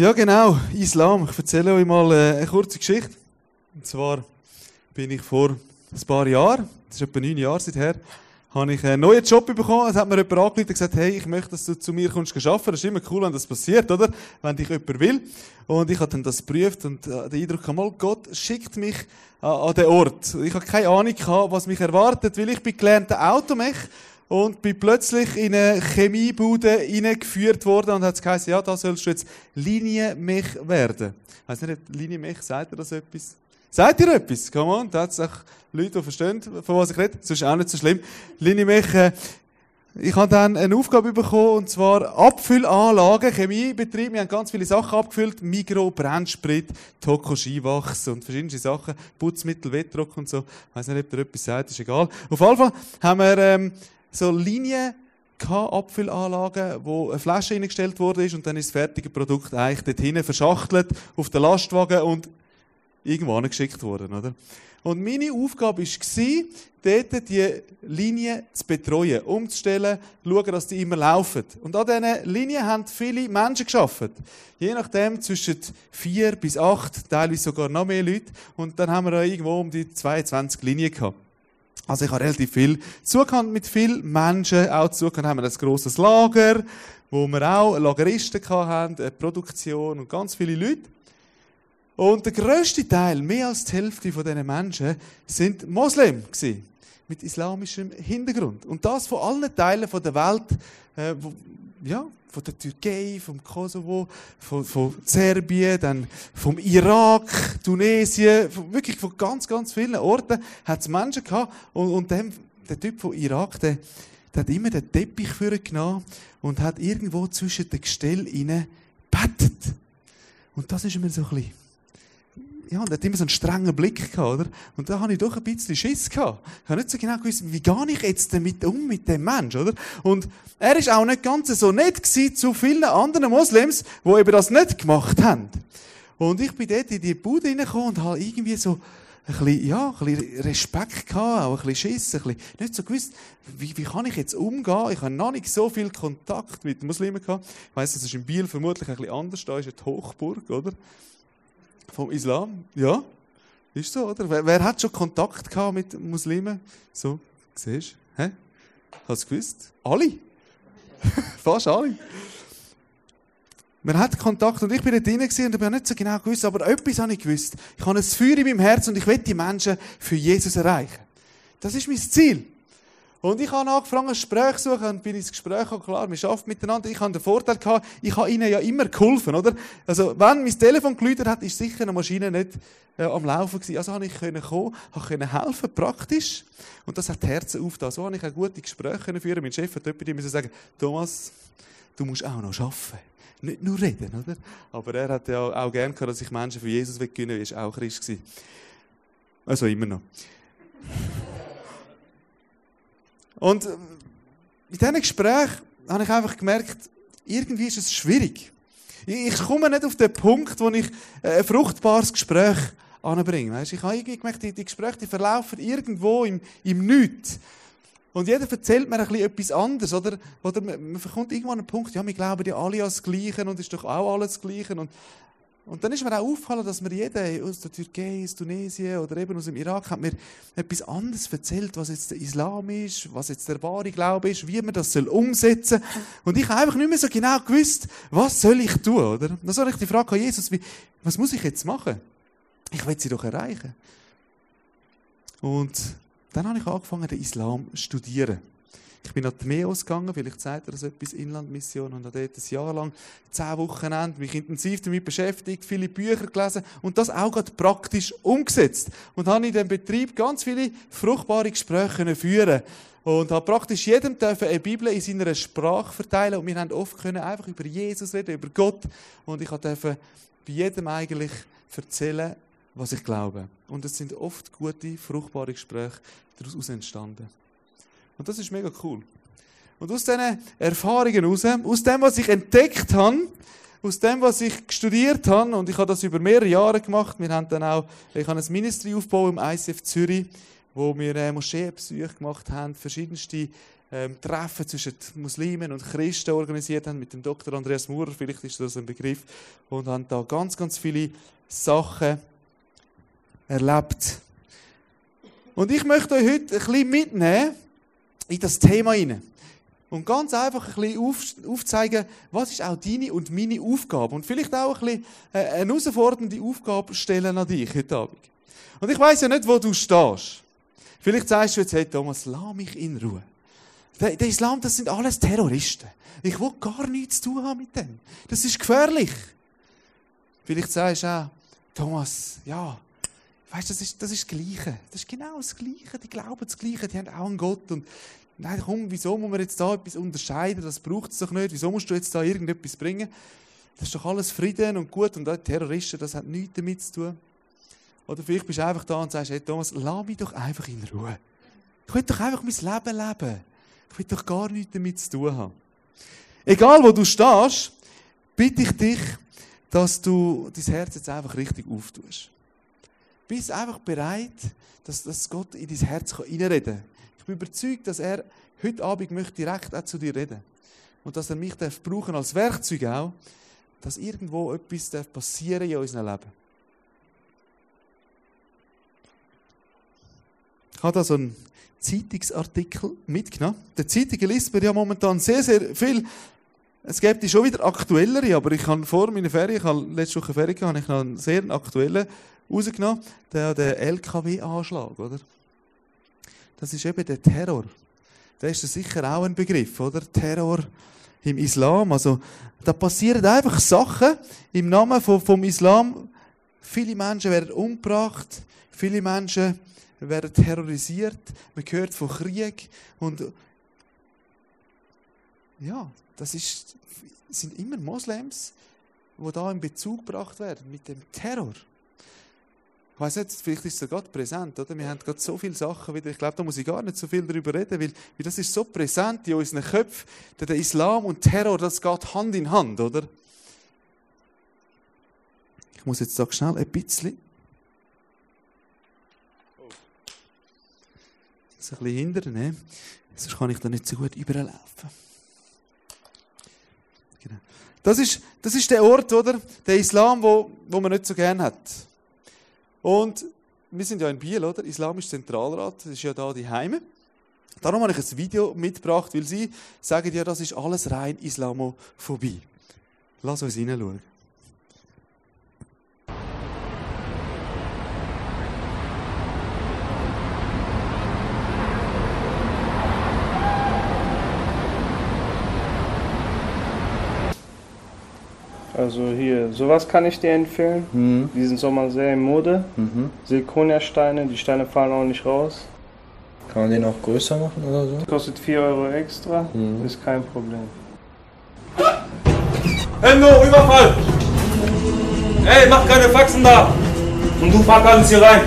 Ja, genau, Islam. Ich erzähle euch mal äh, eine kurze Geschichte. Und zwar bin ich vor ein paar Jahren, das ist etwa neun Jahre seither, habe ich einen neuen Job bekommen. Es hat mir jemand angerufen und gesagt, hey, ich möchte, dass du zu mir kommst arbeiten. Das ist immer cool, wenn das passiert, oder? Wenn dich jemand will. Und ich habe dann das geprüft und äh, den Eindruck mal, Gott schickt mich an den Ort. Ich habe keine Ahnung gehabt, was mich erwartet, weil ich bin gelernter Automech und bin plötzlich in eine Chemiebude hineingeführt worden und hat es geheißen, ja, da sollst du jetzt Linienmech werden. Weiss nicht, Linienmech, sagt ihr das etwas? Sagt ihr etwas? Come on, auch Leute, die verstehen, von was ich rede. Das ist auch nicht so schlimm. Linienmech, äh, ich habe dann eine Aufgabe bekommen, und zwar Abfüllanlagen, Chemiebetrieb. Wir haben ganz viele Sachen abgefüllt. Migro, Brennsprit, Toko, Skiwachs und verschiedene Sachen. Putzmittel, Wettdruck und so. Weiss nicht, ob ihr etwas sagt, ist egal. Auf jeden Fall haben wir, ähm, so Linien Abfüllanlagen, wo eine Flasche eingestellt wurde und dann ist das fertige Produkt eigentlich dort hinten verschachtelt auf den Lastwagen und irgendwo geschickt worden, oder? Und meine Aufgabe war, dort die Linie zu betreuen, umzustellen, schauen, dass die immer laufen. Und an diesen Linien haben viele Menschen geschafft. Je nachdem zwischen vier bis acht, teilweise sogar noch mehr Leute. Und dann haben wir irgendwo um die 22 Linien gehabt. Also ich habe relativ viel zugekannt mit vielen Menschen. Auch zugekannt haben wir ein grosses Lager, wo wir auch Lageristen hatten, eine Produktion und ganz viele Leute. Und der grösste Teil, mehr als die Hälfte von diesen Menschen, sind Moslem gewesen, mit islamischem Hintergrund. Und das von allen Teilen der Welt, äh, ja, von der Türkei, vom Kosovo, von, von Serbien, dann vom Irak, Tunesien, von, wirklich von ganz, ganz vielen Orten hat es Menschen gehabt. Und, und dem, der Typ von Irak, der, der hat immer den Teppich genommen und hat irgendwo zwischen den Gestellen bettet. Und das ist mir so ein bisschen ja, und hat immer so einen strengen Blick gehabt, oder? Und da habe ich doch ein bisschen Schiss gehabt. Ich habe nicht so genau gewusst, wie gehe ich jetzt damit um mit dem Mensch, oder? Und er ist auch nicht ganz so nett gewesen zu vielen anderen Moslems, die eben das nicht gemacht haben. Und ich bin dort in die Bude reingekommen und habe irgendwie so ein bisschen, ja, ein bisschen Respekt gehabt, auch ein bisschen Schiss, ein bisschen, nicht so gewusst, wie, wie kann ich jetzt umgehen? Ich habe noch nicht so viel Kontakt mit Muslimen gehabt. Ich weiss, das ist in Biel vermutlich ein bisschen anders, da ist eine Hochburg, oder? Vom Islam. Ja, ist so, oder? Wer, wer hat schon Kontakt gehabt mit Muslimen? So, siehst du? Hä? Hast du gewusst? Alle. Fast alle. Man hat Kontakt und ich bin da drin und ich habe nicht so genau gewusst, aber etwas habe ich gewusst. Ich habe ein Feuer in meinem Herzen und ich will die Menschen für Jesus erreichen. Das ist mein Ziel. Und ich habe angefangen, ein Gespräch zu suchen und bin ins Gespräch gekommen. Klar, wir arbeiten miteinander. Ich habe den Vorteil gehabt, ich habe ihnen ja immer geholfen, oder? Also, wenn mein Telefon geläutet hat, ist sicher eine Maschine nicht äh, am Laufen gewesen. Also habe ich können kommen, können helfen, praktisch. Und das hat die Herzen aufgetan. So habe ich auch gute Gespräche führen. Mein Chef hat jemand müssen sagen, Thomas, du musst auch noch arbeiten. Nicht nur reden, oder? Aber er hat ja auch gern gehabt, dass ich Menschen für Jesus weggewinnen will. Er war auch Christ gewesen. Also immer noch. Und äh, in diesem Gespräch habe ich einfach gemerkt, irgendwie ist es schwierig. Ich komme nicht auf den Punkt, wo ich äh, ein fruchtbares Gespräch anbringe. Weißt? Ich habe irgendwie gemerkt, die, Gespräche die verlaufen irgendwo im, im Nichts. Und jeder erzählt mir ein bisschen etwas anderes. Oder, oder man kommt irgendwann an einen Punkt, ja, wir glauben ja alle an das Gleiche und ist doch auch alles Gleiche. Und und dann ist mir auch aufgefallen, dass mir jeder aus der Türkei, aus Tunesien oder eben aus dem Irak hat mir etwas anderes erzählt, was jetzt der Islam ist, was jetzt der wahre Glaube ist, wie man das soll umsetzen soll. Und ich habe einfach nicht mehr so genau gewusst, was soll ich tun, oder? Dann soll ich die Frage an Jesus, wie, was muss ich jetzt machen? Ich will sie doch erreichen. Und dann habe ich angefangen, den Islam zu studieren. Ich bin nach Meos gegangen, vielleicht sagt er das etwas, Inlandmission, und habe dort ein Jahr lang, zehn Wochenende, mich intensiv damit beschäftigt, viele Bücher gelesen und das auch gerade praktisch umgesetzt. Und habe in diesem Betrieb ganz viele fruchtbare Gespräche führen und habe praktisch jedem dürfen eine Bibel in seiner Sprache verteilen und wir haben oft können einfach über Jesus reden, über Gott und ich durfte bei jedem eigentlich erzählen, was ich glaube. Und es sind oft gute, fruchtbare Gespräche daraus entstanden. Und das ist mega cool. Und aus diesen Erfahrungen heraus, aus dem, was ich entdeckt habe, aus dem, was ich studiert habe, und ich habe das über mehrere Jahre gemacht, wir haben dann auch, ich habe ein Ministry aufgebaut im ICF Zürich, wo wir äh, Moscheebesuche gemacht haben, verschiedenste ähm, Treffen zwischen Muslimen und Christen organisiert haben mit dem Dr. Andreas Maurer, vielleicht ist das ein Begriff, und haben da ganz, ganz viele Sachen erlebt. Und ich möchte euch heute ein bisschen mitnehmen in das Thema hinein. Und ganz einfach ein bisschen auf, aufzeigen, was ist auch deine und meine Aufgabe. Und vielleicht auch ein bisschen äh, eine herausfordernde Aufgabe stellen an dich heute Abend. Und ich weiß ja nicht, wo du stehst. Vielleicht sagst du jetzt, hey Thomas, lass mich in Ruhe. Der, der Islam, das sind alles Terroristen. Ich will gar nichts zu tun haben mit dem. Das ist gefährlich. Vielleicht sagst du auch, Thomas, ja, weißt du, das ist, das ist das Gleiche. Das ist genau das Gleiche. Die glauben das Gleiche, die haben auch einen Gott. Und nein, komm, wieso muss man jetzt da etwas unterscheiden? Das braucht es doch nicht. Wieso musst du jetzt da irgendetwas bringen? Das ist doch alles Frieden und gut. Und die Terroristen, das hat nichts damit zu tun. Oder vielleicht bist du einfach da und sagst, hey Thomas, lass mich doch einfach in Ruhe. Ich will doch einfach mein Leben leben. Ich will doch gar nichts damit zu tun haben. Egal wo du stehst, bitte ich dich, dass du dein Herz jetzt einfach richtig auftust. Bist einfach bereit, dass, dass Gott in dein Herz reinreden kann. Ich bin überzeugt, dass er heute Abend möchte direkt auch zu dir reden. Und dass er mich darf brauchen als Werkzeug auch, dass irgendwo etwas darf passieren in unserem Leben. Ich habe da so einen Zeitungsartikel mitgenommen. Der Zeitungen liest man ja momentan sehr, sehr viel. Es gibt schon wieder aktuellere, aber ich habe vor meiner Ferien, ich habe letzte Woche Ferien gehabt, ich habe einen sehr aktuellen rausgenommen, der, der LKW-Anschlag, oder? Das ist eben der Terror. Der ist sicher auch ein Begriff, oder? Terror im Islam. Also, da passieren einfach Sachen im Namen vom, vom Islam. Viele Menschen werden umgebracht, viele Menschen werden terrorisiert, man hört von Krieg und ja, das ist, sind immer Moslems, die da in Bezug gebracht werden mit dem Terror. Ich weiß nicht, vielleicht ist es gerade präsent, oder? Wir haben gerade so viele Sachen wieder. Ich glaube, da muss ich gar nicht so viel darüber reden, weil, weil das ist so präsent in unseren Köpfen. Der Islam und Terror, das geht Hand in Hand, oder? Ich muss jetzt da schnell ein bisschen das ein bisschen hindern, ne? sonst kann ich da nicht so gut überlaufen. Genau. Das ist, das ist der Ort, oder? Der Islam, wo, wo man nicht so gern hat. Und wir sind ja in Biel, oder? Islamisch Zentralrat, das ist ja da die Heime. Darum habe ich ein Video mitgebracht, weil sie sagen ja, das ist alles rein Islamophobie. Lass uns hineinschauen. Also hier, sowas kann ich dir empfehlen. Mhm. Die sind Sommer sehr in Mode. Mhm. Silikoniersteine, die Steine fallen auch nicht raus. Kann man den auch größer machen oder so? Kostet 4 Euro extra, Mhm. ist kein Problem. Endo, Überfall! Ey, mach keine Faxen da! Und du pack alles hier rein!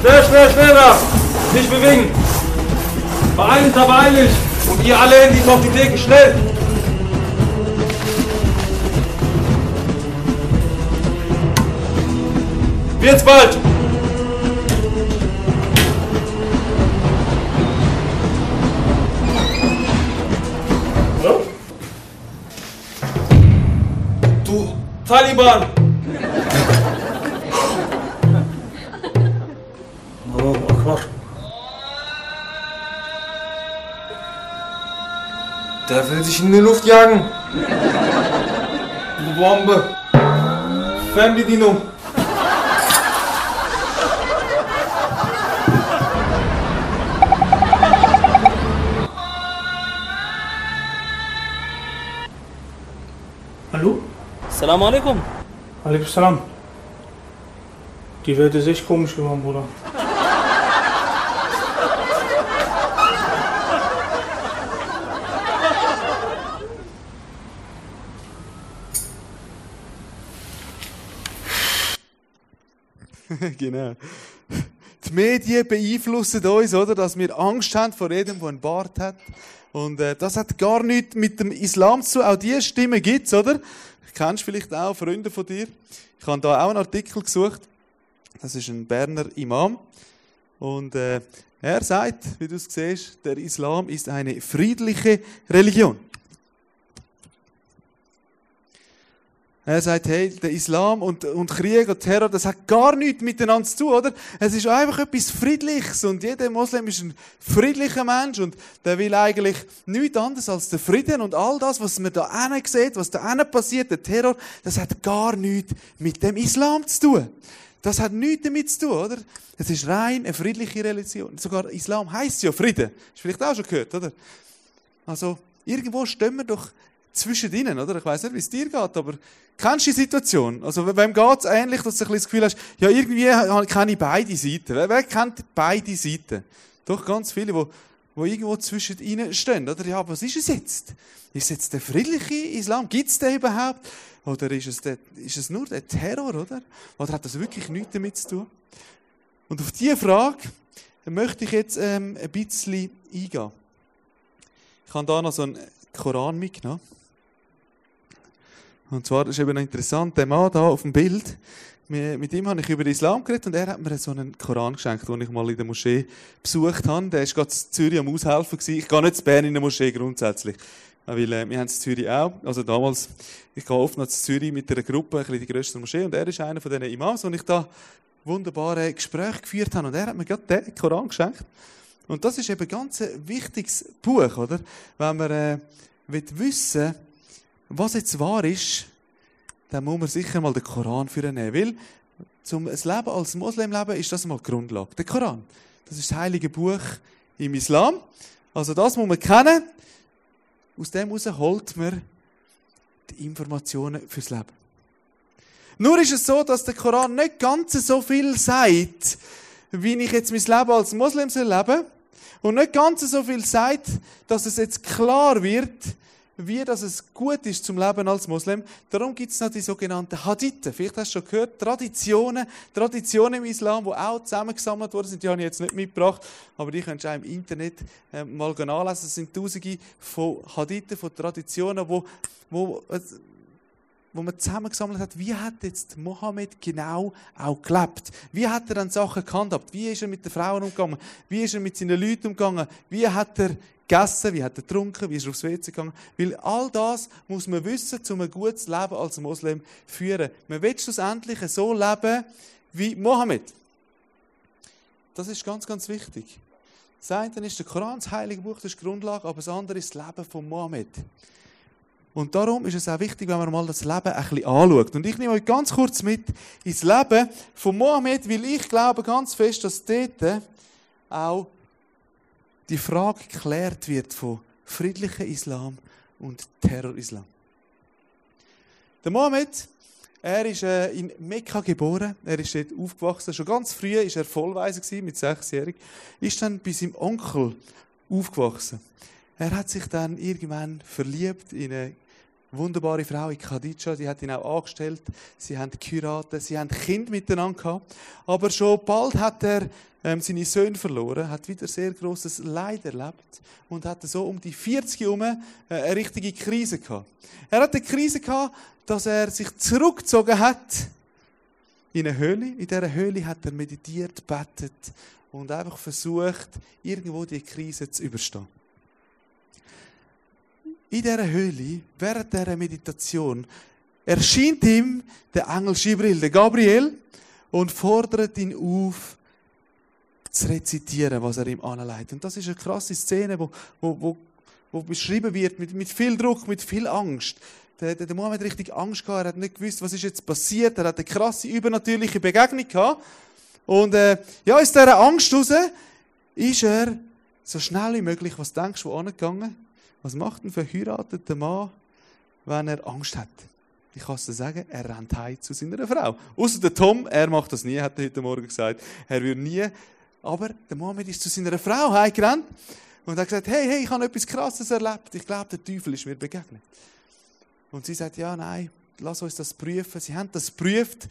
Schnell, schnell, schneller! Nicht bewegen! Beeil dich, da beeil dich! Und ihr alle Handys auf die Theke, schnell! Wird's bald! Du Taliban! Der will sich in die Luft jagen. Bombe! Fernbedienung! Hallo? Salam alaikum. Alaikum Salam. Die Welt ist echt komisch geworden, Bruder. genau. Die Medien beeinflussen uns, oder? Dass wir Angst haben vor jedem, der einen Bart hat. Und äh, das hat gar nichts mit dem Islam zu tun. Auch diese Stimme gibt's, oder? Kennst vielleicht auch Freunde von dir. Ich habe da auch einen Artikel gesucht. Das ist ein Berner Imam. Und äh, er sagt, wie du es siehst, der Islam ist eine friedliche Religion. Er sagt, hey, der Islam und, und Krieg und Terror, das hat gar nichts miteinander zu tun, oder? Es ist einfach etwas Friedliches und jeder Moslem ist ein friedlicher Mensch und der will eigentlich nichts anderes als den Frieden und all das, was man da hinten sieht, was da hinten passiert, der Terror, das hat gar nichts mit dem Islam zu tun. Das hat nichts damit zu tun, oder? Es ist rein eine friedliche Religion. Sogar Islam heißt ja Frieden. Hast du vielleicht auch schon gehört, oder? Also, irgendwo stehen wir doch zwischen ihnen, oder? Ich weiß nicht, wie es dir geht, aber kennst du die Situation? Also, wem geht es ähnlich, dass du ein bisschen das Gefühl hast, ja, irgendwie kenne ich beide Seiten. Wer, wer kennt beide Seiten? Doch ganz viele, die wo irgendwo zwischen ihnen stehen, oder? Ja, was ist es jetzt? Ist es jetzt der friedliche Islam? Gibt es den überhaupt? Oder ist es, der, ist es nur der Terror, oder? Oder hat das wirklich nichts damit zu tun? Und auf diese Frage möchte ich jetzt ähm, ein bisschen eingehen. Ich habe da noch so einen Koran mitgenommen. Und zwar ist eben interessant, der Mann da auf dem Bild, mit ihm habe ich über den Islam geredet und er hat mir so einen Koran geschenkt, den ich mal in der Moschee besucht habe. Der war gerade in Zürich am Aushelfen. Ich gehe nicht zu Bern in der Moschee grundsätzlich. Weil äh, wir haben in Zürich auch. Also damals, ich gehe oft noch zu Zürich mit einer Gruppe, ein die grösste Moschee. Und er ist einer von diesen Imams, und ich da wunderbare Gespräche geführt habe. Und er hat mir gerade den Koran geschenkt. Und das ist eben ganz ein wichtiges Buch, oder? Wenn man äh, wissen was jetzt wahr ist, dann muss man sicher mal den Koran für nehmen. Weil zum Leben als Moslem leben ist das mal die Grundlage. Der Koran. Das ist das heilige Buch im Islam. Also das muss man kennen. Aus dem heraus holt man die Informationen fürs Leben. Nur ist es so, dass der Koran nicht ganz so viel sagt, wie ich jetzt mein Leben als soll leben und nicht ganz so viel sagt, dass es jetzt klar wird, wie das es gut ist zum Leben als Moslem. Darum gibt es noch die sogenannten Hadithen. Vielleicht hast du schon gehört, Traditionen, Traditionen im Islam, die auch zusammengesammelt worden sind. Die habe ich jetzt nicht mitgebracht, aber die könnt ihr auch im Internet äh, mal nachlesen. Es sind tausende von Hadithen, von Traditionen, wo, wo, wo man zusammengesammelt hat, wie hat jetzt Mohammed genau auch gelebt? Wie hat er dann Sachen gehandhabt? Wie ist er mit den Frauen umgegangen? Wie ist er mit seinen Leuten umgegangen? Wie hat er gegessen, wie hat er getrunken, wie ist er aufs WC gegangen. Weil all das muss man wissen, um ein gutes Leben als Moslem führen. Man will schlussendlich so leben wie Mohammed. Das ist ganz, ganz wichtig. Das eine ist der Koran, das Heilige Buch, das ist die Grundlage, aber das andere ist das Leben von Mohammed. Und darum ist es auch wichtig, wenn man mal das Leben ein bisschen anschaut. Und ich nehme euch ganz kurz mit ins Leben von Mohammed, weil ich glaube ganz fest, dass dort auch die Frage geklärt wird von friedlichem Islam und Terrorislam. Der Mohammed, er ist äh, in Mekka geboren, er ist dort aufgewachsen. Schon ganz früh ist er vollweise mit sechsjährig, ist dann bei seinem Onkel aufgewachsen. Er hat sich dann irgendwann verliebt in eine wunderbare Frau in Khadija, die hat ihn auch angestellt. Sie haben geheiratet, sie haben Kind miteinander gehabt. Aber schon bald hat er ähm, seine Söhne verloren, hat wieder sehr großes Leid erlebt und hatte so um die 40 herum äh, eine richtige Krise gehabt. Er hatte eine Krise gehabt, dass er sich zurückgezogen hat in eine Höhle. In dieser Höhle hat er meditiert, betet und einfach versucht, irgendwo die Krise zu überstehen. In dieser Höhle, während dieser Meditation, erscheint ihm der Engel Gibril, der Gabriel, und fordert ihn auf, zu rezitieren, was er ihm anleitet. Und das ist eine krasse Szene, wo, wo, wo, wo beschrieben wird mit, mit viel Druck, mit viel Angst. Der, der, der Mann hat richtig Angst gehabt, er hat nicht gewusst, was ist jetzt passiert, er hat eine krasse, übernatürliche Begegnung gehabt. Und äh, ja, aus dieser Angst raus ist er so schnell wie möglich, was denkst du, wo angegangen? Was macht ein verheirateter Mann, wenn er Angst hat? Ich kann es dir sagen, er rennt heim zu seiner Frau. Außer der Tom, er macht das nie, hat er heute Morgen gesagt. Er würde nie aber der Mohammed ist zu seiner Frau heimgerannt und hat gesagt, hey, hey, ich habe etwas Krasses erlebt. Ich glaube, der Teufel ist mir begegnet. Und sie sagt, ja, nein, lass uns das prüfen. Sie haben das geprüft,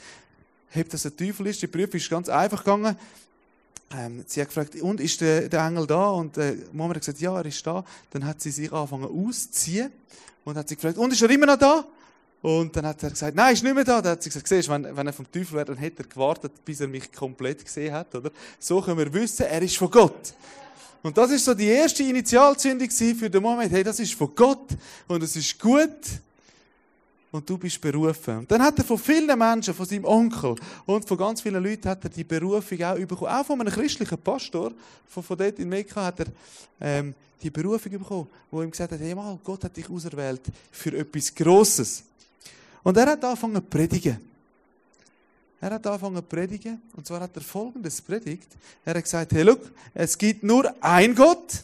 ob das ein Teufel ist. Die Prüfung ist ganz einfach gegangen. Ähm, sie hat gefragt, und ist der, der Engel da? Und äh, Mohammed hat gesagt, ja, er ist da. Dann hat sie sich angefangen auszuziehen und hat sie gefragt, und ist er immer noch da? Und dann hat er gesagt, nein, ist nicht mehr da. Dann hat sie gesagt, siehst, wenn, wenn er vom Teufel wäre, dann hätte er gewartet, bis er mich komplett gesehen hat, oder? So können wir wissen, er ist von Gott. Und das ist so die erste Initialzündung für den Moment. Hey, das ist von Gott und es ist gut und du bist berufen. Und dann hat er von vielen Menschen, von seinem Onkel und von ganz vielen Leuten hat er die Berufung auch bekommen. Auch von einem christlichen Pastor, von, von dort in Mekka hat er ähm, die Berufung bekommen, wo ihm gesagt hat, hey mal, Gott hat dich auserwählt für etwas Grosses. Und er hat angefangen zu predigen. Er hat angefangen zu predigen, und zwar hat er folgendes predigt. Er hat gesagt, hey, look, es gibt nur ein Gott,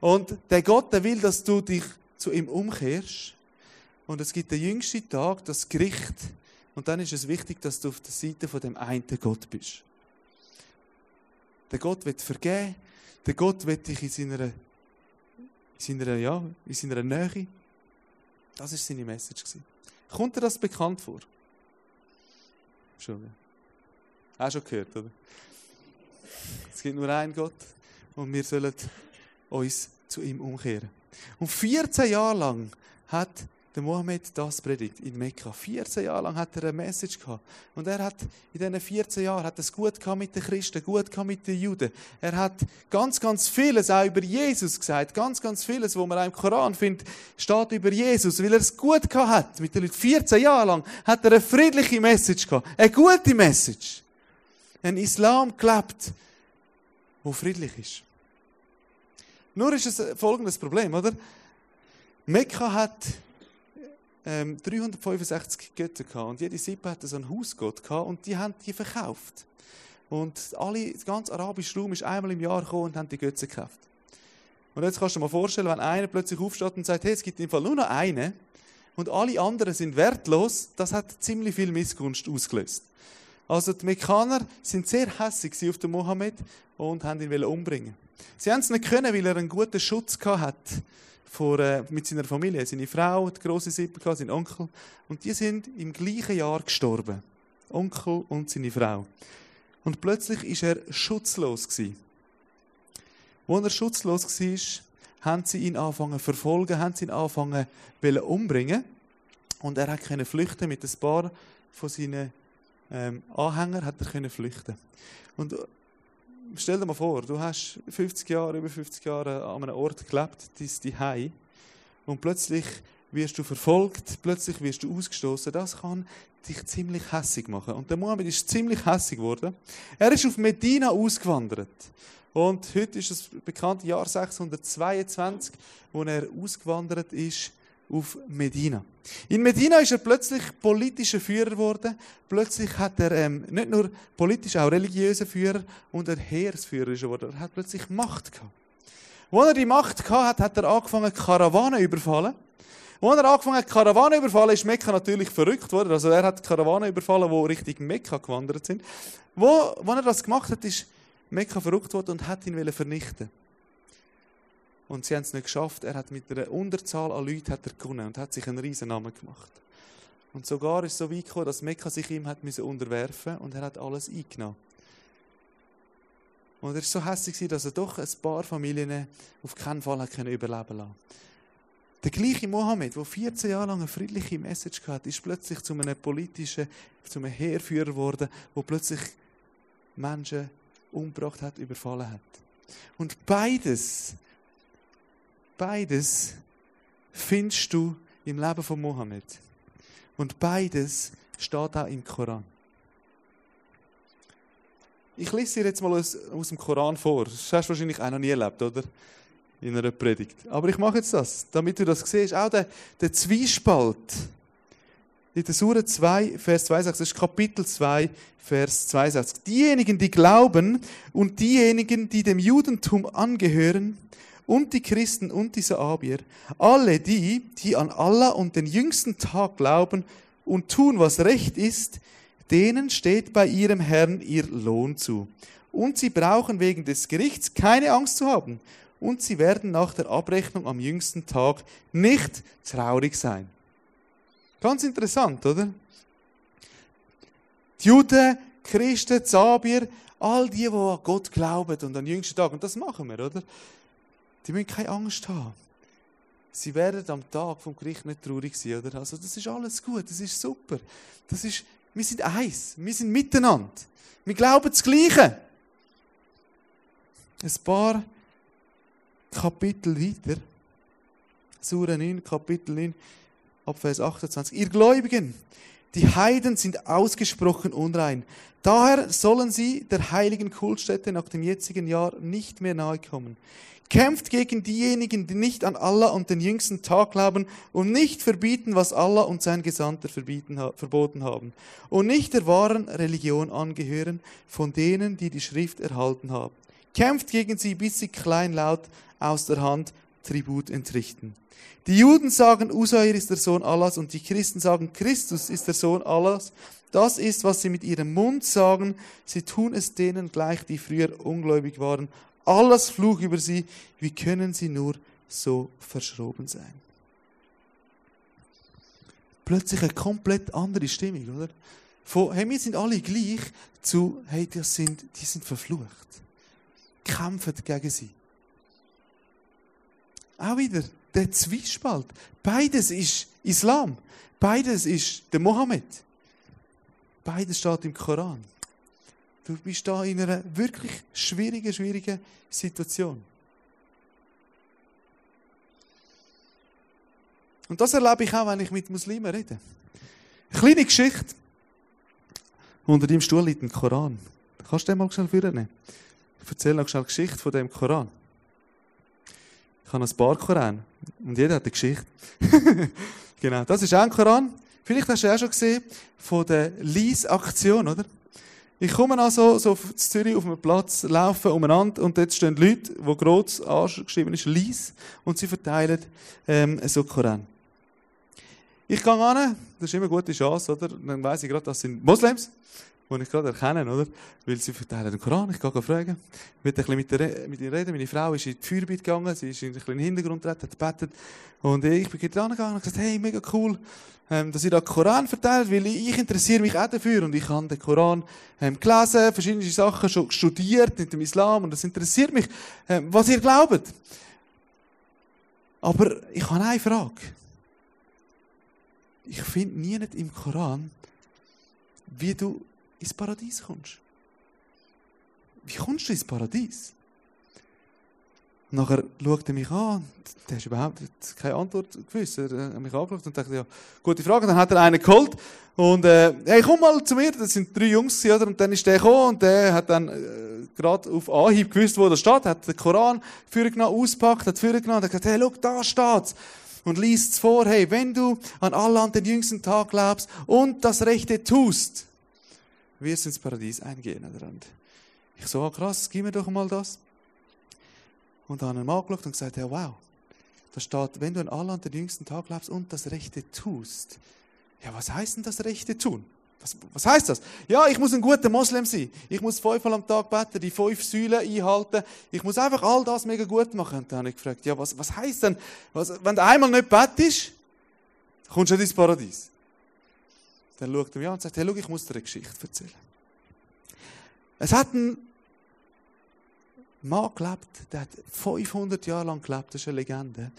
und der Gott, der will, dass du dich zu ihm umkehrst, und es gibt den jüngsten Tag, das Gericht, und dann ist es wichtig, dass du auf der Seite von dem einen Gott bist. Der Gott wird vergeben, der Gott wird dich in seiner, in seiner, ja, in seiner Nähe. Das ist seine Message gewesen. Kommt dir das bekannt vor? Schon. Auch schon gehört, oder? Es gibt nur einen Gott und wir sollen uns zu ihm umkehren. Und 14 Jahre lang hat der Mohammed das predigt in Mekka. 14 Jahre lang hat er eine Message gehabt. Und er hat in diesen 14 Jahren hat es gut gehabt mit den Christen, gut gehabt mit den Juden. Er hat ganz, ganz vieles auch über Jesus gesagt. Ganz, ganz vieles, was man auch im Koran findet, steht über Jesus, weil er es gut gehabt hat mit den Leuten. 14 Jahre lang hat er eine friedliche Message gehabt. Eine gute Message. Ein Islam gelebt, wo friedlich ist. Nur ist es folgendes Problem, oder? Mekka hat ähm, 365 Götter gehabt und jede Sippe hatte so einen Hausgott gehabt und die haben die verkauft. Und alle, das ganze arabische Raum ist einmal im Jahr gekommen und haben die Götter gekauft. Und jetzt kannst du dir mal vorstellen, wenn einer plötzlich aufsteht und sagt, hey, es gibt im Fall nur noch einen und alle anderen sind wertlos, das hat ziemlich viel Missgunst ausgelöst. Also die Mekkaner sind sehr hässig auf den Mohammed und haben ihn umbringen. Sie haben es nicht können, weil er einen guten Schutz gehabt hat vor, äh, mit seiner Familie. Seine Frau, die große Sippe, sein Onkel. Und die sind im gleichen Jahr gestorben. Onkel und seine Frau. Und plötzlich ist er schutzlos gewesen. Als er schutzlos war, haben sie ihn angefangen zu verfolgen, haben sie ihn angefangen umbringen. Und er konnte flüchten mit ein paar von seinen ähm, Anhängern, hat er flüchten. Und stell dir mal vor, du hast 50 Jahre, über 50 Jahre an einem Ort gelebt, dein Zuhause, und plötzlich wirst du verfolgt, plötzlich wirst du ausgestoßen. Das kann dich ziemlich hässig machen. Und der Mohammed ist ziemlich hässig geworden. Er ist auf Medina ausgewandert. Und heute ist das bekannte Jahr 622, wo er ausgewandert ist auf Medina. In Medina ist er plötzlich politischer Führer geworden. Plötzlich hat er ähm, nicht nur politisch, auch religiöser Führer und ein Heeresführer geworden. Er hat plötzlich Macht gehabt. Als er die Macht gehabt hat, hat er angefangen, Karawanen zu überfallen. Als er angefangen hat, Karawanen zu überfallen, ist Mekka natürlich verrückt worden. Also er hat Karawanen überfallen, die Richtung Mekka gewandert sind. Wo, als er das gemacht hat, ist Mekka verrückt worden und hat ihn vernichten und sie haben es nicht geschafft. Er hat mit einer Unterzahl an Leuten hat er gewonnen und hat sich einen riesen Namen gemacht. Und sogar ist es so weit gekommen, dass Mekka sich ihm hat müssen unterwerfen und er hat alles eingenommen. Und er war so hässlich, dass er doch ein paar Familien auf keinen Fall hat überleben lassen Der gleiche Mohammed, der 14 Jahre lang eine friedliche Message hatte, ist plötzlich zu einem politischen, zu einem Heerführer geworden, der plötzlich Menschen umgebracht hat, überfallen hat. Und beides Beides findest du im Leben von Mohammed. Und beides steht auch im Koran. Ich lese dir jetzt mal aus, dem Koran vor. Das hast du wahrscheinlich auch noch nie erlebt, oder? In einer Predigt. Aber ich mache jetzt das, damit du das siehst. Auch der, der Zwiespalt. In der Sure 2, Vers 62, das ist Kapitel 2, Vers 62. Diejenigen, die glauben und diejenigen, die dem Judentum angehören, und die Christen und die Saabier, alle die, die an Allah und den jüngsten Tag glauben und tun, was recht ist, denen steht bei ihrem Herrn ihr Lohn zu. Und sie brauchen wegen des Gerichts keine Angst zu haben. Und sie werden nach der Abrechnung am jüngsten Tag nicht traurig sein. Ganz interessant, oder? Die Juden, Christen, Zabier, all die, die an Gott glauben und an den jüngsten Tag, und das machen wir, oder? Die müssen keine Angst haben. Sie werden am Tag vom Gericht nicht traurig sein, oder? Also, das ist alles gut, das ist super. Das ist, wir sind eins, wir sind miteinander. Wir glauben das Gleiche. Ein paar Kapitel weiter. Sura 9, Kapitel 9, ab Vers 28. Ihr Gläubigen, die Heiden sind ausgesprochen unrein. Daher sollen sie der heiligen Kultstätte nach dem jetzigen Jahr nicht mehr nahe kommen. Kämpft gegen diejenigen, die nicht an Allah und den jüngsten Tag glauben und nicht verbieten, was Allah und sein Gesandter verbieten, verboten haben. Und nicht der wahren Religion angehören, von denen, die die Schrift erhalten haben. Kämpft gegen sie, bis sie kleinlaut aus der Hand Tribut entrichten. Die Juden sagen, Usair ist der Sohn Allahs und die Christen sagen, Christus ist der Sohn Allahs. Das ist, was sie mit ihrem Mund sagen. Sie tun es denen gleich, die früher ungläubig waren. Alles Fluch über sie. Wie können sie nur so verschroben sein? Plötzlich eine komplett andere Stimmung, oder? Von, hey, wir sind alle gleich, zu, hey, das sind, die sind verflucht. Kämpfen gegen sie. Auch wieder der Zwiespalt. Beides ist Islam. Beides ist der Mohammed. Beides steht im Koran. Du bist da in einer wirklich schwierigen, schwierigen Situation. Und das erlebe ich auch, wenn ich mit Muslimen rede. Eine kleine Geschichte. Unter deinem Stuhl liegt ein Koran. Kannst du den mal schnell führen? Ich erzähle noch schnell die Geschichte von dem Koran. Ich habe ein paar Koran. Und jeder hat eine Geschichte. genau, das ist ein Koran. Vielleicht hast du auch schon gesehen, von der Lies-Aktion, oder? Ich komme also so in Zürich auf einem Platz, laufe umeinander und dort stehen Leute, wo groß angeschrieben ist Lies und sie verteilen ähm, so Koran. Ich gehe an, das ist immer eine gute Chance, oder? Dann weiss ich gerade, das sind Moslems die ich gerade erkenne, oder? Weil sie verteilen den Koran. Ich gehe fragen. Ich will ein bisschen mit, ihr reden. Meine Frau ist in die Feuerarbeit gegangen. Sie ist in den Hintergrund getreten, hat gebetet. Und ich bin dran gegangen und gesagt, hey, mega cool, ähm, dass ihr da den Koran verteilt, weil ich, interessiere mich auch dafür. Und ich habe den Koran ähm, gelesen, verschiedene Sachen schon studiert mit dem Islam. Und das interessiert mich, ähm, was ihr glaubt. Aber ich habe eine Frage. Ich finde nie im Koran, wie du ins Paradies kommst. Wie kommst du ins Paradies? Und nachher schaut er mich an und der hat überhaupt keine Antwort gewusst. Er hat mich angeschaut und dachte, ja, gute Frage. Dann hat er einen geholt und äh, hey, komm mal zu mir. Das sind drei Jungs, oder? Und dann ist der gekommen und der hat dann äh, gerade auf Anhieb gewusst, wo das steht, hat den Koran vorgenommen, auspackt, hat vorgenommen und hat gesagt, hey, schau, da steht's und liest es vor, hey, wenn du an Allah an den jüngsten Tag glaubst und das Rechte tust, wirst ins Paradies eingehen. Und ich so, ah, krass, gib mir doch mal das. Und dann habe ich ihn angeschaut und gesagt, ja, wow, da steht, wenn du an Allah an den jüngsten Tag glaubst und das Rechte tust. Ja, was heißt denn das Rechte tun? Was, was heißt das? Ja, ich muss ein guter Moslem sein. Ich muss fünfmal am Tag beten, die fünf Säulen einhalten. Ich muss einfach all das mega gut machen. Und dann habe ich gefragt, ja, was, was heißt denn, was, wenn du einmal nicht betest, kommst du ins Paradies. Dann schaut er mich an und sagt, hey, schau, ich muss dir eine Geschichte erzählen. Es hat ein Mann gelebt, der hat 500 Jahre lang gelebt, das ist eine Legende.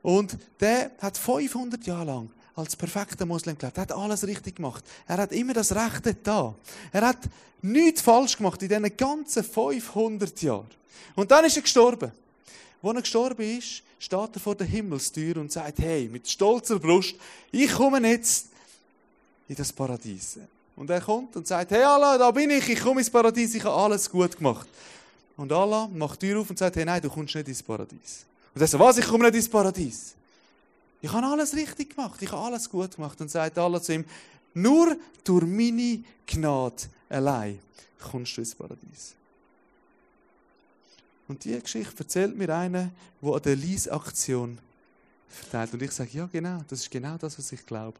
Und der hat 500 Jahre lang als perfekter Muslim gelebt. Er hat alles richtig gemacht. Er hat immer das Rechte da. Er hat nichts falsch gemacht in diesen ganzen 500 Jahren. Und dann ist er gestorben. Wo er gestorben ist, steht er vor der Himmelstür und sagt, hey, mit stolzer Brust, ich komme jetzt in das Paradies. Und er kommt und sagt, hey Allah, da bin ich, ich komme ins Paradies, ich habe alles gut gemacht. Und Allah macht die Tür auf und sagt, hey nein, du kommst nicht ins Paradies. Und er sagt, was, ich komme nicht ins Paradies? Ich habe alles richtig gemacht, ich habe alles gut gemacht. Und sagt Allah zu ihm, nur durch meine Gnade allein kommst du ins Paradies. Und diese Geschichte erzählt mir einer, der an der Lies-Aktion verteilt. Und ich sage, ja genau, das ist genau das, was ich glaube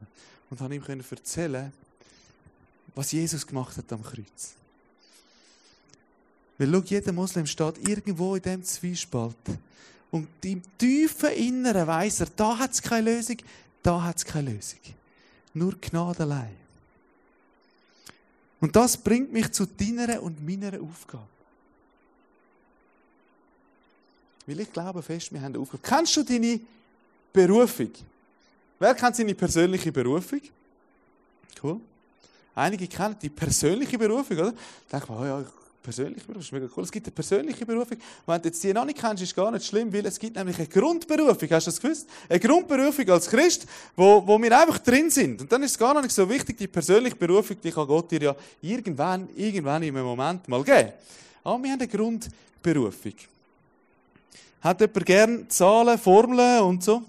und habe ihm erzählen was Jesus gemacht hat am Kreuz. Weil schau, jeder Muslim steht irgendwo in dem Zwiespalt. Und im tiefen Inneren weiss er, da hat es keine Lösung, da hat es keine Lösung. Nur Gnade allein. Und das bringt mich zu deiner und meiner Aufgabe. Weil ich glaube fest, wir haben eine Aufgabe. Kennst du deine Berufung. Wer kennt seine persönliche Berufung? Cool. Einige kennen die persönliche Berufung, oder? Da denkt man, oh ja, persönliche Berufung, ist mega cool. Es gibt eine persönliche Berufung. Wenn du jetzt die noch nicht kennst, ist gar nicht schlimm, weil es gibt nämlich eine Grundberufung. Hast du das gewusst? Eine Grundberufung als Christ, wo, wo wir einfach drin sind. Und dann ist es gar nicht so wichtig, die persönliche Berufung, die kann Gott dir ja irgendwann, irgendwann in einem Moment mal geben. Aber wir haben eine Grundberufung. Hat jemand gern Zahlen, Formeln und so?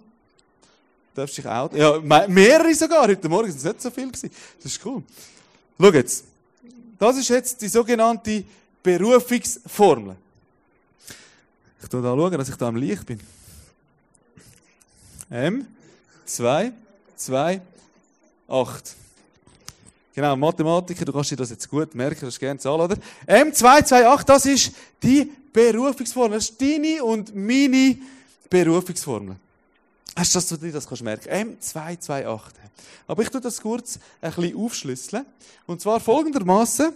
Darfst dich auch. Ja, mehrere sogar. Heute Morgen sind es nicht so viel gewesen. Das ist cool. Schau jetzt. Das ist jetzt die sogenannte Berufungsformel. Ich schaue da schauen, dass ich da am Licht bin. M, 2, 2, 8. Genau, Mathematiker, du kannst dir das jetzt gut merken, das ist gerne Zahl, oder? M228, das ist die Berufungsformel. Das ist deine und meine Berufungsformel. Hast du, dass du dir das kannst merken M228. Aber ich tue das kurz ein bisschen aufschlüsseln. Und zwar folgendermaßen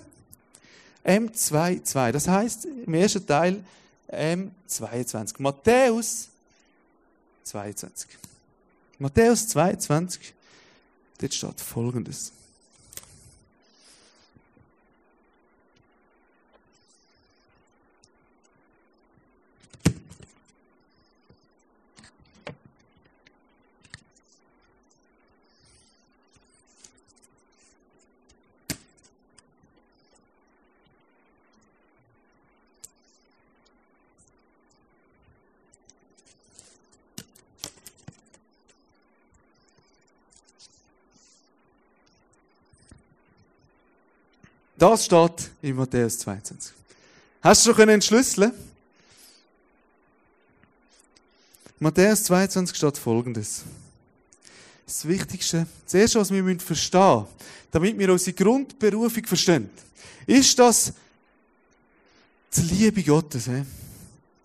M22. Das heißt im ersten Teil M22. Matthäus 22. Matthäus 22. Dort steht folgendes. Das steht in Matthäus 22. Hast du schon entschlüsseln? Matthäus 22 steht folgendes. Das Wichtigste, das Erste, was wir verstehen müssen, damit wir unsere Grundberufung verstehen, ist das die Liebe Gottes.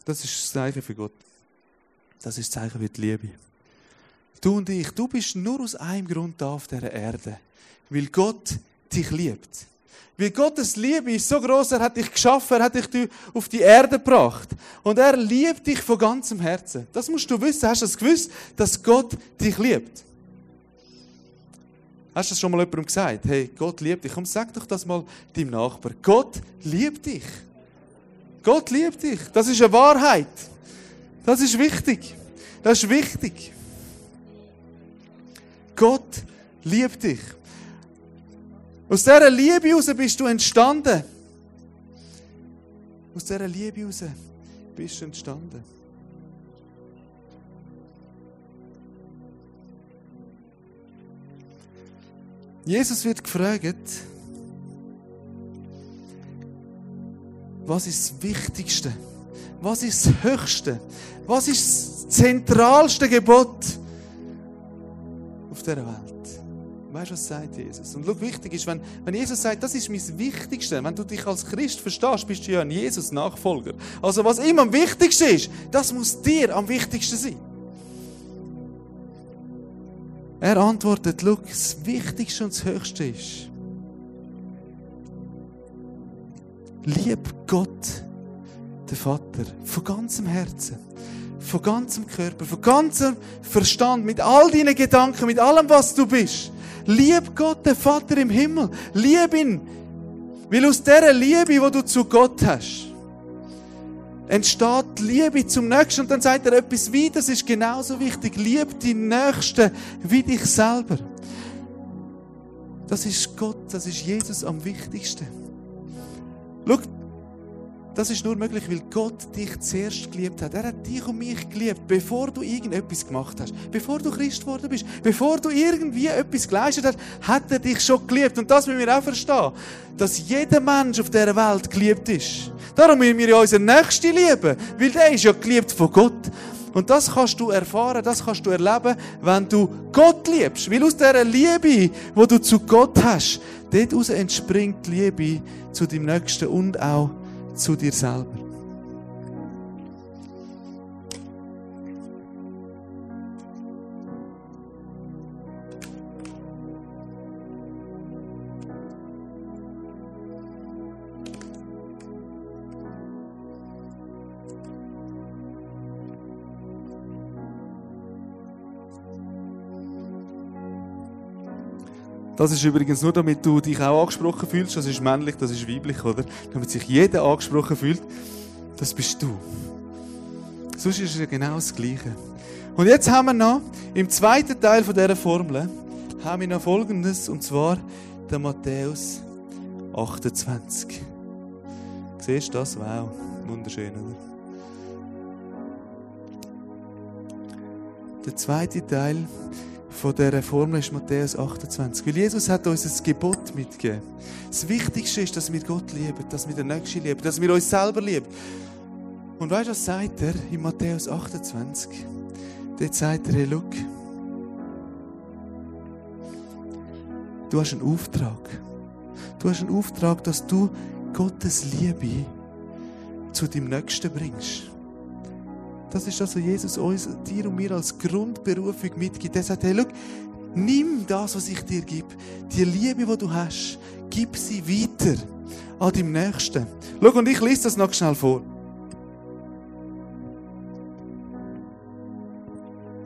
Das ist das Zeichen für Gott. Das ist das Zeichen für die Liebe. Du und ich, du bist nur aus einem Grund da auf dieser Erde. Weil Gott dich liebt. Weil Gottes Liebe ist so groß, er hat dich geschaffen, er hat dich auf die Erde gebracht. Und er liebt dich von ganzem Herzen. Das musst du wissen. Hast du das gewusst, dass Gott dich liebt? Hast du das schon mal jemandem gesagt? Hey, Gott liebt dich. Komm, sag doch das mal deinem Nachbar. Gott liebt dich. Gott liebt dich. Das ist eine Wahrheit. Das ist wichtig. Das ist wichtig. Gott liebt dich. Aus dieser Liebe heraus bist du entstanden. Aus dieser Liebe heraus bist du entstanden. Jesus wird gefragt, was ist das Wichtigste? Was ist das Höchste? Was ist das zentralste Gebot auf dieser Welt? Weißt du, was sagt Jesus? Und schau, wichtig ist, wenn, wenn Jesus sagt, das ist mein Wichtigste, wenn du dich als Christ verstehst, bist du ja ein Jesus-Nachfolger. Also was ihm am wichtigsten ist, das muss dir am wichtigsten sein. Er antwortet, schau, das Wichtigste und das Höchste ist, lieb Gott, den Vater, von ganzem Herzen, von ganzem Körper, von ganzem Verstand, mit all deinen Gedanken, mit allem, was du bist. Lieb Gott, den Vater im Himmel. Lieb ihn. Weil aus dieser Liebe, die du zu Gott hast, entsteht Liebe zum Nächsten. Und dann sagt er etwas weiter, das ist genauso wichtig. Lieb die Nächsten wie dich selber. Das ist Gott, das ist Jesus am wichtigsten. Schau, das ist nur möglich, weil Gott dich zuerst geliebt hat. Er hat dich und mich geliebt, bevor du irgendetwas gemacht hast. Bevor du Christ geworden bist. Bevor du irgendwie etwas geleistet hast, hat er dich schon geliebt. Und das müssen wir auch verstehen. Dass jeder Mensch auf dieser Welt geliebt ist. Darum müssen wir ja unseren Nächsten lieben. Weil der ist ja geliebt von Gott. Und das kannst du erfahren, das kannst du erleben, wenn du Gott liebst. Weil aus dieser Liebe, wo du zu Gott hast, dort entspringt die Liebe zu deinem Nächsten und auch zu dir selber. Das ist übrigens nur, damit du dich auch angesprochen fühlst. Das ist männlich, das ist weiblich, oder? Damit sich jeder angesprochen fühlt. Das bist du. Sonst ist es ja genau das Gleiche. Und jetzt haben wir noch, im zweiten Teil von dieser Formel, haben wir noch Folgendes, und zwar der Matthäus 28. Siehst du das? Wow, wunderschön, oder? Der zweite Teil von dieser Formel ist Matthäus 28. Weil Jesus hat uns ein Gebot mitgegeben. Das Wichtigste ist, dass wir Gott lieben, dass wir den Nächsten lieben, dass wir uns selber lieben. Und weißt du, was sagt er in Matthäus 28? Dort sagt er, hey, look, du hast einen Auftrag. Du hast einen Auftrag, dass du Gottes Liebe zu deinem Nächsten bringst. Das ist das, was Jesus uns, dir und mir als Grundberufung mitgibt. Er sagt, hey, schau, nimm das, was ich dir gebe, die Liebe, die du hast, gib sie weiter an deinem Nächsten. Schau, und ich lese das noch schnell vor.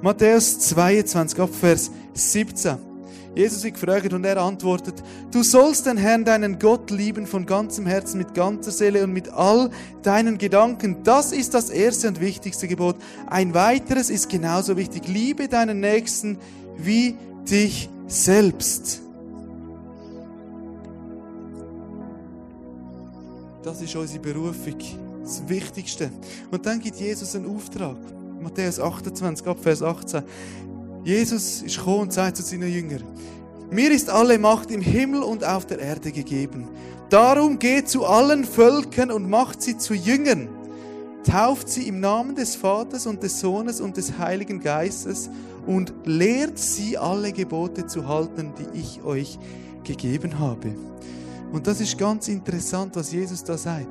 Matthäus 22, Vers 17. Jesus wird gefragt und er antwortet, du sollst den Herrn, deinen Gott lieben von ganzem Herzen, mit ganzer Seele und mit all deinen Gedanken. Das ist das erste und wichtigste Gebot. Ein weiteres ist genauso wichtig. Liebe deinen Nächsten wie dich selbst. Das ist unsere Berufung, das Wichtigste. Und dann gibt Jesus einen Auftrag. Matthäus 28, Vers 18. Jesus ist gekommen und sagt zu seinen Jüngern, mir ist alle Macht im Himmel und auf der Erde gegeben. Darum geht zu allen Völkern und macht sie zu Jüngern. Tauft sie im Namen des Vaters und des Sohnes und des Heiligen Geistes und lehrt sie alle Gebote zu halten, die ich euch gegeben habe. Und das ist ganz interessant, was Jesus da sagt.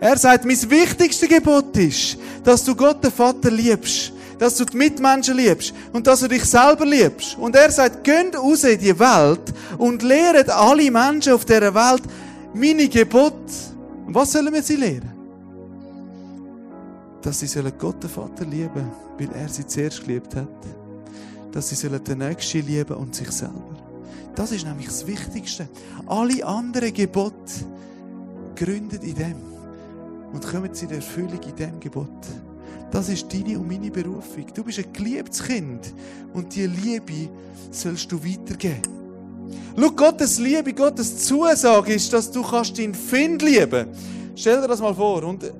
Er sagt, mein wichtigste Gebot ist, dass du Gott, den Vater, liebst dass du die Mitmenschen liebst und dass du dich selber liebst. Und er sagt, geht raus in die Welt und lehret alle Menschen auf dieser Welt meine Gebote. Und was sollen wir sie lehren? Dass sie sollen Gott, den Vater, lieben, weil er sie zuerst geliebt hat. Dass sie sollen den Nächsten lieben und sich selber. Das ist nämlich das Wichtigste. Alle anderen Gebote gründet in dem und kommen sie in Erfüllung in dem Gebot. Das ist deine und meine Berufung. Du bist ein geliebtes Kind und diese Liebe sollst du weitergeben. Schau, Gottes Liebe, Gottes Zusage ist, dass du kannst deinen Find lieben. Stell dir das mal vor. Und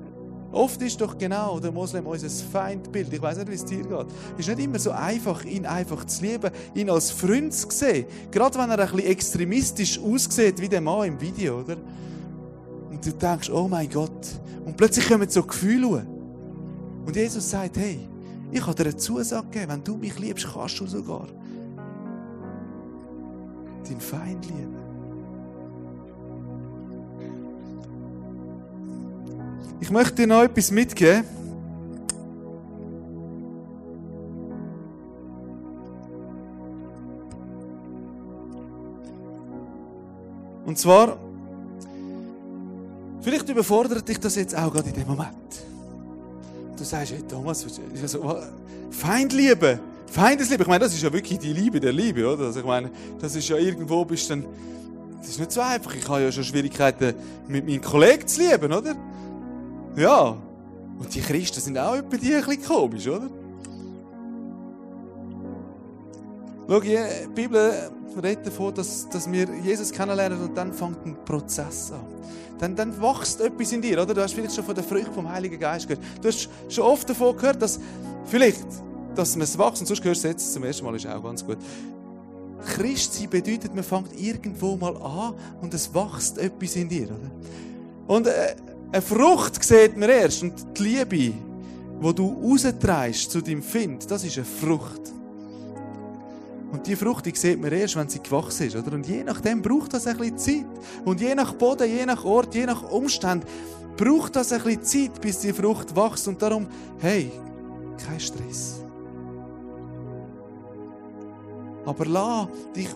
oft ist doch genau der Moslem unser Feindbild. Ich weiß nicht, wie es dir geht. Es ist nicht immer so einfach, ihn einfach zu lieben, ihn als Freund zu sehen. Gerade wenn er ein bisschen extremistisch aussieht, wie der Mann im Video, oder? Und du denkst, oh mein Gott. Und plötzlich kommen so Gefühle. Und Jesus sagt, hey, ich habe dir eine Zusage gegeben, wenn du mich liebst, kannst du sogar deinen Feind lieben. Ich möchte dir noch etwas mitgeben. Und zwar, vielleicht überfordert dich das jetzt auch gerade in dem Moment du sagst, hey Thomas, also, Feindliebe, Feindesliebe, ich meine, das ist ja wirklich die Liebe der Liebe, oder? Also ich meine, das ist ja irgendwo bist dann, das ist nicht so einfach. Ich habe ja schon Schwierigkeiten mit meinen Kollegen zu lieben, oder? Ja. Und die Christen sind auch etwa die ein bisschen komisch, oder? Schau, die Bibel redet davon, dass, dass wir Jesus kennenlernen und dann fängt ein Prozess an dann, dann wächst etwas in dir, oder? Du hast vielleicht schon von der Frucht vom Heiligen Geist gehört. Du hast schon oft davon gehört, dass vielleicht, dass man es wächst, und sonst hörst du jetzt zum ersten Mal, ist auch ganz gut. Christsein bedeutet, man fängt irgendwo mal an und es wächst etwas in dir, oder? Und äh, eine Frucht sieht man erst und die Liebe, die du raustreibst zu deinem Find, das ist eine Frucht. Und die Frucht, die sieht man erst, wenn sie gewachsen ist, oder? Und je nachdem braucht das ein bisschen Zeit. Und je nach Boden, je nach Ort, je nach Umstand braucht das ein bisschen Zeit, bis die Frucht wächst. Und darum, hey, kein Stress. Aber lass dich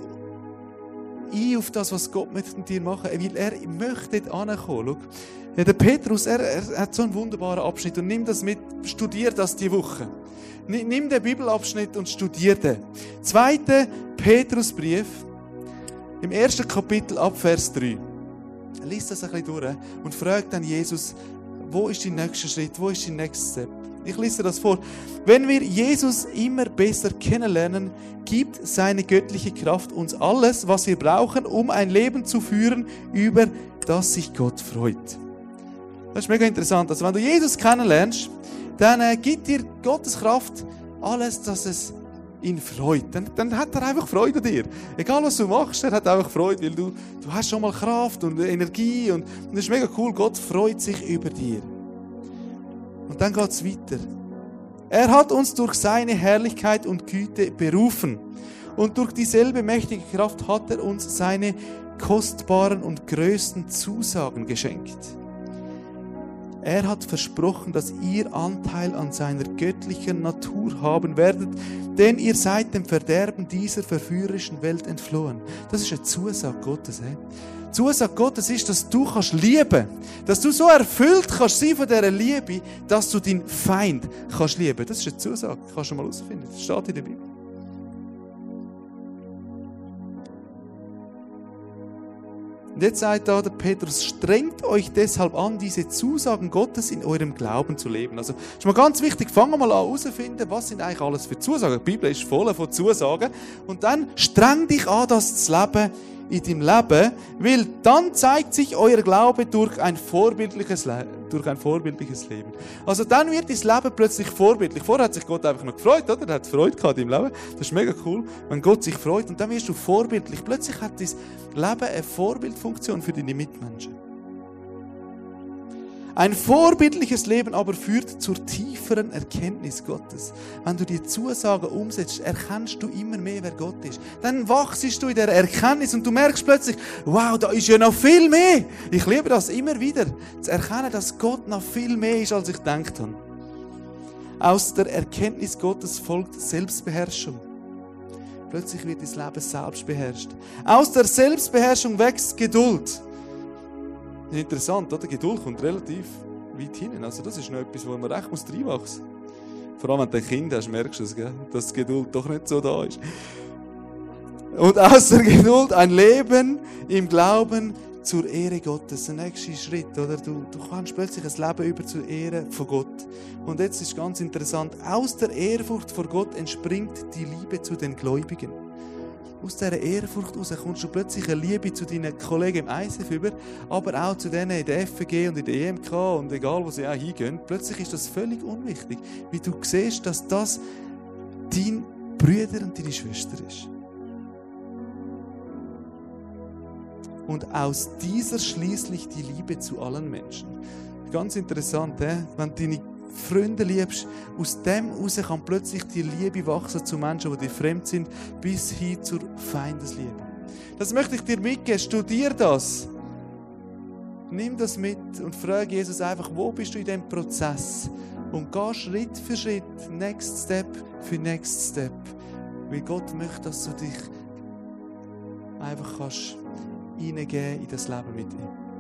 ein auf das, was Gott mit dir machen will. Er möchte dort ankommen. Ja, der Petrus, er, er hat so einen wunderbaren Abschnitt und nimm das mit, studier das die Woche. Nimm den Bibelabschnitt und studier den. Zweiter Petrusbrief, im ersten Kapitel ab Vers 3. Lies das ein bisschen durch und frag dann Jesus, wo ist dein nächster Schritt, wo ist dein nächster Step? Ich lese das vor. Wenn wir Jesus immer besser kennenlernen, gibt seine göttliche Kraft uns alles, was wir brauchen, um ein Leben zu führen, über das sich Gott freut. Das ist mega interessant. Also wenn du Jesus kennenlernst, dann äh, gibt dir Gottes Kraft alles, dass es ihn freut. Dann, dann hat er einfach Freude an dir. Egal was du machst, er hat einfach Freude, weil du, du hast schon mal Kraft und Energie und, das ist mega cool. Gott freut sich über dir. Und dann geht es weiter. Er hat uns durch seine Herrlichkeit und Güte berufen. Und durch dieselbe mächtige Kraft hat er uns seine kostbaren und größten Zusagen geschenkt. Er hat versprochen, dass ihr Anteil an seiner göttlichen Natur haben werdet, denn ihr seid dem Verderben dieser verführerischen Welt entflohen. Das ist eine Zusage Gottes. He? Die Zusage Gottes ist, dass du kannst lieben, dass du so erfüllt kannst sein von dieser Liebe, dass du deinen Feind kannst lieben. Das ist eine Zusage, kannst du mal herausfinden. Das steht in der Bibel. Und jetzt sagt da der Petrus, strengt euch deshalb an, diese Zusagen Gottes in eurem Glauben zu leben. Also, ist mal ganz wichtig, fangen wir mal an herauszufinden, was sind eigentlich alles für Zusagen. Die Bibel ist voll von Zusagen. Und dann streng dich an, das zu leben in deinem Leben, weil dann zeigt sich euer Glaube durch ein vorbildliches, Le durch ein vorbildliches Leben. Also dann wird dein Leben plötzlich vorbildlich. Vorher hat sich Gott einfach noch gefreut, oder? Er hat Freude gehabt im Leben. Das ist mega cool, wenn Gott sich freut und dann wirst du vorbildlich. Plötzlich hat dein Leben eine Vorbildfunktion für deine Mitmenschen. Ein vorbildliches Leben aber führt zur tieferen Erkenntnis Gottes. Wenn du die Zusagen umsetzt, erkennst du immer mehr, wer Gott ist. Dann wachst du in der Erkenntnis und du merkst plötzlich, wow, da ist ja noch viel mehr. Ich liebe das immer wieder, zu erkennen, dass Gott noch viel mehr ist, als ich gedacht habe. Aus der Erkenntnis Gottes folgt Selbstbeherrschung. Plötzlich wird dein Leben selbst beherrscht. Aus der Selbstbeherrschung wächst Geduld. Interessant, oder? Geduld kommt relativ weit hinein. Also das ist noch etwas, wo man recht reinwachsen muss. Vor allem, wenn du ein Kind hast, merkst du es, gell? dass die Geduld doch nicht so da ist. Und aus der Geduld ein Leben im Glauben zur Ehre Gottes. Der nächste Schritt, oder? Du, du kannst plötzlich ein Leben über zur Ehre von Gott. Und jetzt ist ganz interessant. Aus der Ehrfurcht vor Gott entspringt die Liebe zu den Gläubigen aus dieser Ehrfurcht heraus kommst du plötzlich eine Liebe zu deinen Kollegen im ISF über, aber auch zu denen in der FG und in der EMK und egal, wo sie auch hingehen. Plötzlich ist das völlig unwichtig, wie du siehst, dass das dein Bruder und deine Schwester ist. Und aus dieser schließlich die Liebe zu allen Menschen. Ganz interessant, wenn deine Freunde liebst, aus dem heraus kann plötzlich die Liebe wachsen zu Menschen, die dir fremd sind, bis hin zur Feindesliebe. Das möchte ich dir mitgeben. Studier das. Nimm das mit und frage Jesus einfach, wo bist du in diesem Prozess? Und geh Schritt für Schritt, next step für next step. Weil Gott möchte, dass du dich einfach kannst reingehen in das Leben mit ihm.